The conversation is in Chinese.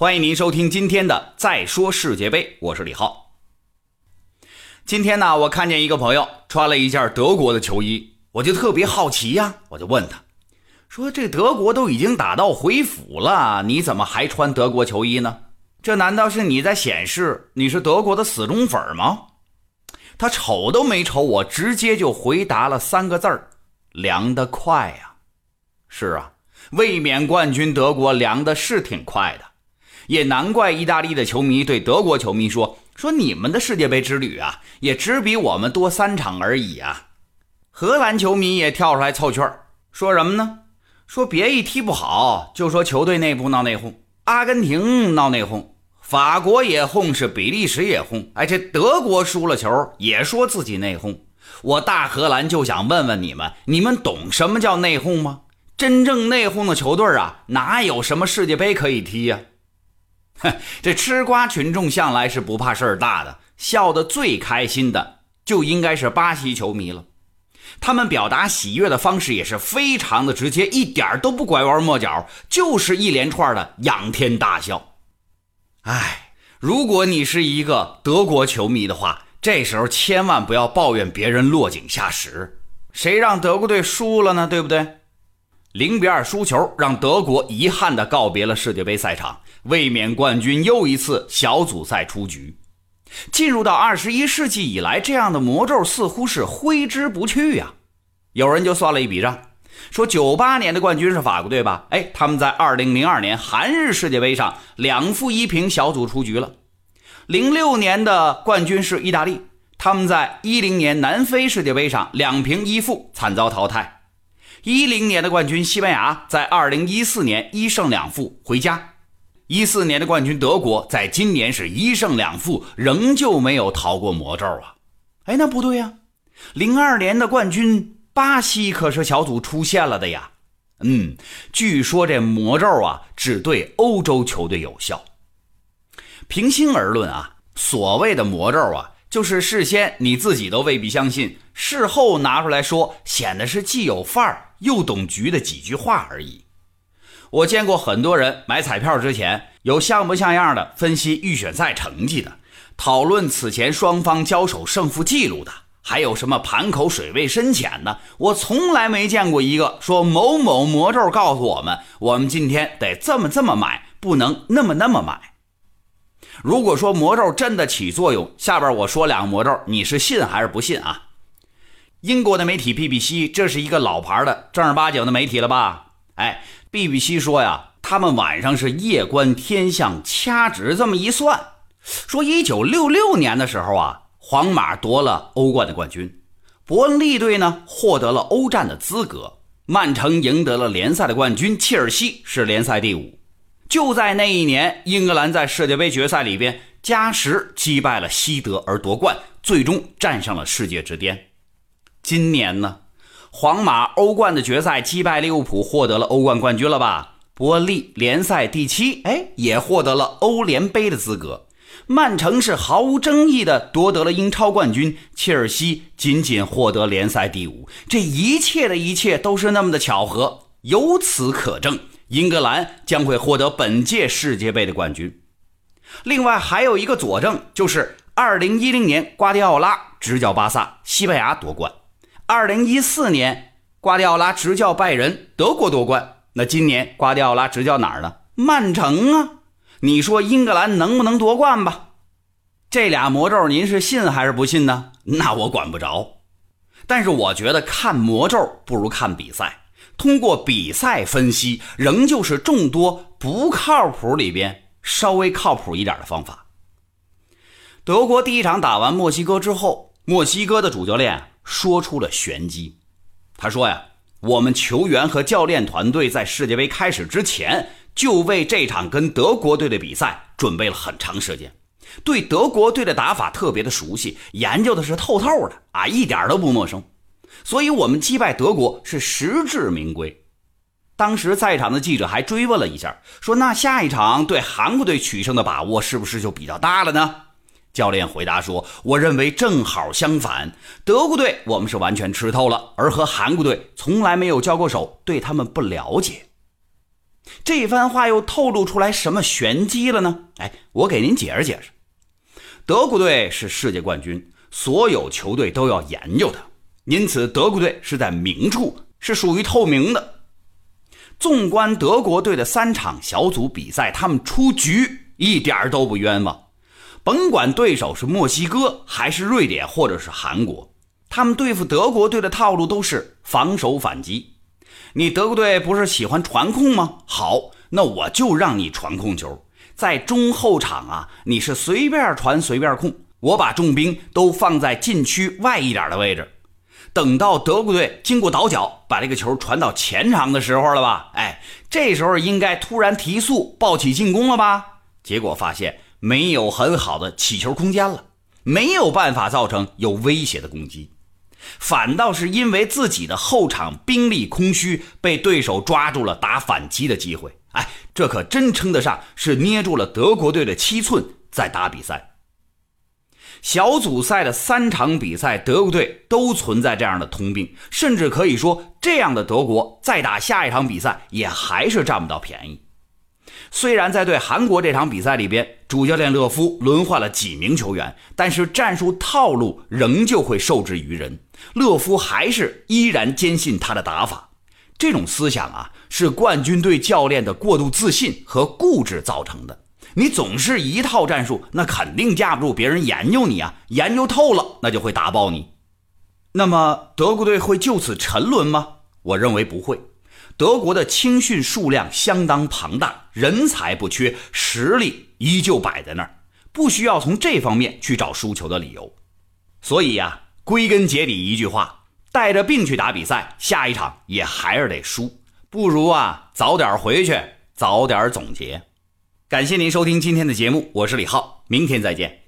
欢迎您收听今天的《再说世界杯》，我是李浩。今天呢，我看见一个朋友穿了一件德国的球衣，我就特别好奇呀，我就问他，说这德国都已经打道回府了，你怎么还穿德国球衣呢？这难道是你在显示你是德国的死忠粉吗？他瞅都没瞅我，直接就回答了三个字儿：凉得快呀！是啊，卫冕冠军德国凉的是挺快的。也难怪意大利的球迷对德国球迷说：“说你们的世界杯之旅啊，也只比我们多三场而已啊。”荷兰球迷也跳出来凑趣儿，说什么呢？说别一踢不好就说球队内部闹内讧，阿根廷闹内讧，法国也哄，是比利时也哄，哎，这德国输了球也说自己内讧。我大荷兰就想问问你们，你们懂什么叫内讧吗？真正内讧的球队啊，哪有什么世界杯可以踢呀？这吃瓜群众向来是不怕事儿大的，笑得最开心的就应该是巴西球迷了。他们表达喜悦的方式也是非常的直接，一点都不拐弯抹角，就是一连串的仰天大笑。哎，如果你是一个德国球迷的话，这时候千万不要抱怨别人落井下石，谁让德国队输了呢？对不对？零比二输球，让德国遗憾地告别了世界杯赛场。卫冕冠军又一次小组赛出局，进入到二十一世纪以来，这样的魔咒似乎是挥之不去呀。有人就算了一笔账，说九八年的冠军是法国队吧？哎，他们在二零零二年韩日世界杯上两负一平，小组出局了。零六年的冠军是意大利，他们在一零年南非世界杯上两平一负，惨遭淘汰。一零年的冠军西班牙在二零一四年一胜两负回家。一四年的冠军德国，在今年是一胜两负，仍旧没有逃过魔咒啊！哎，那不对呀，零二年的冠军巴西可是小组出线了的呀。嗯，据说这魔咒啊，只对欧洲球队有效。平心而论啊，所谓的魔咒啊，就是事先你自己都未必相信，事后拿出来说，显得是既有范儿又懂局的几句话而已。我见过很多人买彩票之前有像不像样的分析预选赛成绩的，讨论此前双方交手胜负记录的，还有什么盘口水位深浅的。我从来没见过一个说某某魔咒告诉我们，我们今天得这么这么买，不能那么那么买。如果说魔咒真的起作用，下边我说两个魔咒，你是信还是不信啊？英国的媒体 BBC，这是一个老牌的正儿八经的媒体了吧？哎。BBC 说呀，他们晚上是夜观天象，掐指这么一算，说一九六六年的时候啊，皇马夺了欧冠的冠军，伯恩利队呢获得了欧战的资格，曼城赢得了联赛的冠军，切尔西是联赛第五。就在那一年，英格兰在世界杯决赛里边加时击败了西德而夺冠，最终站上了世界之巅。今年呢？皇马欧冠的决赛击败利物浦，获得了欧冠冠军了吧？伯恩利联赛第七，哎，也获得了欧联杯的资格。曼城是毫无争议的夺得了英超冠军，切尔西仅仅获得联赛第五。这一切的一切都是那么的巧合。由此可证，英格兰将会获得本届世界杯的冠军。另外还有一个佐证，就是2010年瓜迪奥拉执教巴萨，西班牙夺冠。二零一四年，瓜迪奥拉执教拜仁，德国夺冠。那今年瓜迪奥拉执教哪儿呢？曼城啊！你说英格兰能不能夺冠吧？这俩魔咒您是信还是不信呢？那我管不着。但是我觉得看魔咒不如看比赛，通过比赛分析，仍旧是众多不靠谱里边稍微靠谱一点的方法。德国第一场打完墨西哥之后，墨西哥的主教练。说出了玄机，他说呀，我们球员和教练团队在世界杯开始之前就为这场跟德国队的比赛准备了很长时间，对德国队的打法特别的熟悉，研究的是透透的啊，一点都不陌生，所以我们击败德国是实至名归。当时在场的记者还追问了一下，说那下一场对韩国队取胜的把握是不是就比较大了呢？教练回答说：“我认为正好相反，德国队我们是完全吃透了，而和韩国队从来没有交过手，对他们不了解。”这番话又透露出来什么玄机了呢？哎，我给您解释解释。德国队是世界冠军，所有球队都要研究他，因此德国队是在明处，是属于透明的。纵观德国队的三场小组比赛，他们出局一点都不冤枉。甭管对手是墨西哥还是瑞典或者是韩国，他们对付德国队的套路都是防守反击。你德国队不是喜欢传控吗？好，那我就让你传控球，在中后场啊，你是随便传随便控，我把重兵都放在禁区外一点的位置。等到德国队经过倒脚，把这个球传到前场的时候了吧？哎，这时候应该突然提速，抱起进攻了吧？结果发现没有很好的起球空间了，没有办法造成有威胁的攻击。反倒是因为自己的后场兵力空虚，被对手抓住了打反击的机会。哎，这可真称得上是捏住了德国队的七寸在打比赛。小组赛的三场比赛，德国队都存在这样的通病，甚至可以说，这样的德国再打下一场比赛也还是占不到便宜。虽然在对韩国这场比赛里边，主教练勒夫轮换了几名球员，但是战术套路仍旧会受制于人。勒夫还是依然坚信他的打法，这种思想啊，是冠军队教练的过度自信和固执造成的。你总是一套战术，那肯定架不住别人研究你啊！研究透了，那就会打爆你。那么德国队会就此沉沦吗？我认为不会。德国的青训数量相当庞大，人才不缺，实力依旧摆在那儿，不需要从这方面去找输球的理由。所以呀。归根结底一句话，带着病去打比赛，下一场也还是得输，不如啊早点回去，早点总结。感谢您收听今天的节目，我是李浩，明天再见。